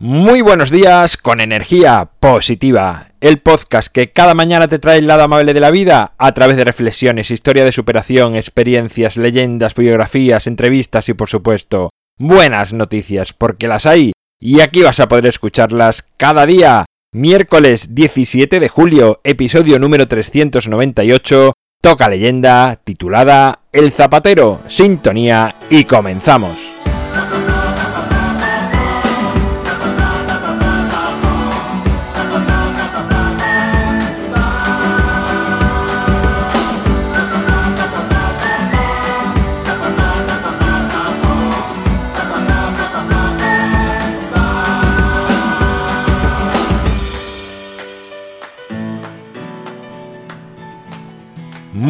Muy buenos días con energía positiva, el podcast que cada mañana te trae el lado amable de la vida a través de reflexiones, historia de superación, experiencias, leyendas, biografías, entrevistas y por supuesto buenas noticias, porque las hay y aquí vas a poder escucharlas cada día. Miércoles 17 de julio, episodio número 398, toca leyenda titulada El Zapatero, sintonía y comenzamos.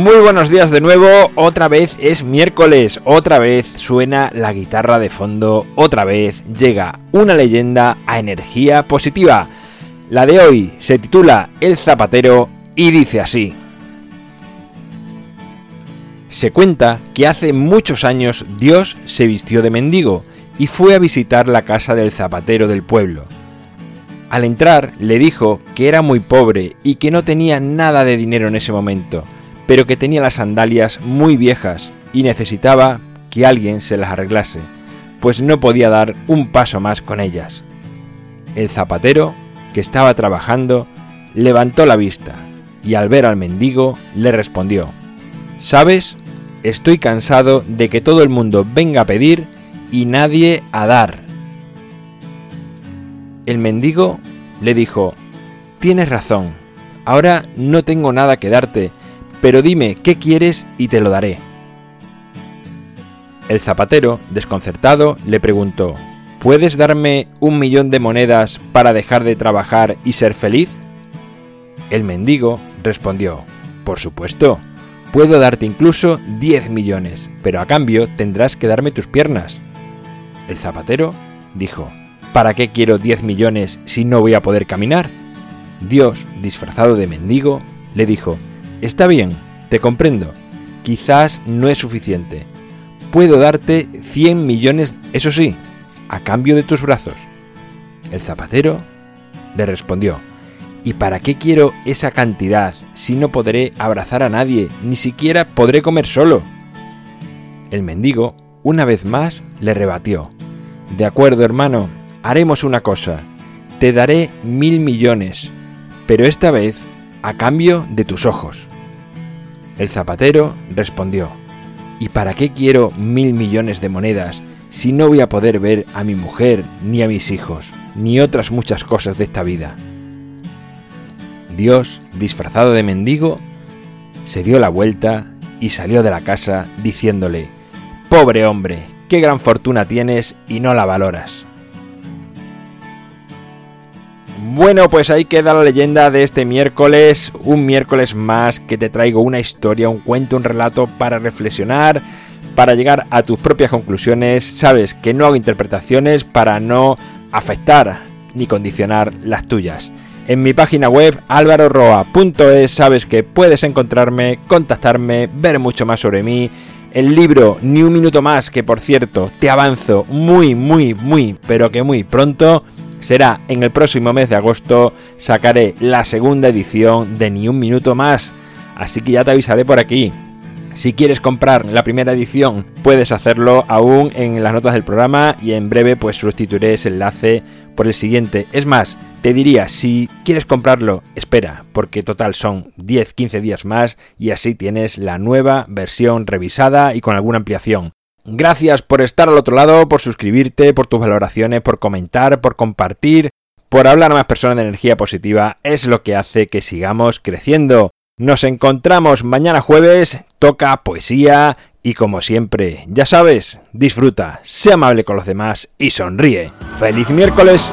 Muy buenos días de nuevo, otra vez es miércoles, otra vez suena la guitarra de fondo, otra vez llega una leyenda a energía positiva. La de hoy se titula El Zapatero y dice así. Se cuenta que hace muchos años Dios se vistió de mendigo y fue a visitar la casa del zapatero del pueblo. Al entrar le dijo que era muy pobre y que no tenía nada de dinero en ese momento pero que tenía las sandalias muy viejas y necesitaba que alguien se las arreglase, pues no podía dar un paso más con ellas. El zapatero, que estaba trabajando, levantó la vista y al ver al mendigo le respondió, ¿Sabes? Estoy cansado de que todo el mundo venga a pedir y nadie a dar. El mendigo le dijo, Tienes razón, ahora no tengo nada que darte, pero dime qué quieres y te lo daré. El zapatero, desconcertado, le preguntó, ¿Puedes darme un millón de monedas para dejar de trabajar y ser feliz? El mendigo respondió, Por supuesto, puedo darte incluso 10 millones, pero a cambio tendrás que darme tus piernas. El zapatero dijo, ¿Para qué quiero 10 millones si no voy a poder caminar? Dios, disfrazado de mendigo, le dijo, Está bien, te comprendo. Quizás no es suficiente. Puedo darte 100 millones, eso sí, a cambio de tus brazos. El zapatero le respondió, ¿y para qué quiero esa cantidad si no podré abrazar a nadie, ni siquiera podré comer solo? El mendigo, una vez más, le rebatió, De acuerdo, hermano, haremos una cosa, te daré mil millones, pero esta vez a cambio de tus ojos. El zapatero respondió, ¿Y para qué quiero mil millones de monedas si no voy a poder ver a mi mujer, ni a mis hijos, ni otras muchas cosas de esta vida? Dios, disfrazado de mendigo, se dio la vuelta y salió de la casa diciéndole, Pobre hombre, qué gran fortuna tienes y no la valoras. Bueno, pues ahí queda la leyenda de este miércoles, un miércoles más que te traigo una historia, un cuento, un relato para reflexionar, para llegar a tus propias conclusiones. Sabes que no hago interpretaciones para no afectar ni condicionar las tuyas. En mi página web alvaroroa.es sabes que puedes encontrarme, contactarme, ver mucho más sobre mí. El libro Ni un minuto más, que por cierto te avanzo muy, muy, muy, pero que muy pronto será en el próximo mes de agosto sacaré la segunda edición de Ni un minuto más. Así que ya te avisaré por aquí. Si quieres comprar la primera edición, puedes hacerlo aún en las notas del programa y en breve pues sustituiré ese enlace por el siguiente. Es más, te diría, si quieres comprarlo, espera, porque total son 10-15 días más y así tienes la nueva versión revisada y con alguna ampliación. Gracias por estar al otro lado, por suscribirte, por tus valoraciones, por comentar, por compartir, por hablar a más personas de energía positiva. Es lo que hace que sigamos creciendo. Nos encontramos mañana jueves, toca poesía y como siempre, ya sabes, disfruta, sé amable con los demás y sonríe. ¡Feliz miércoles!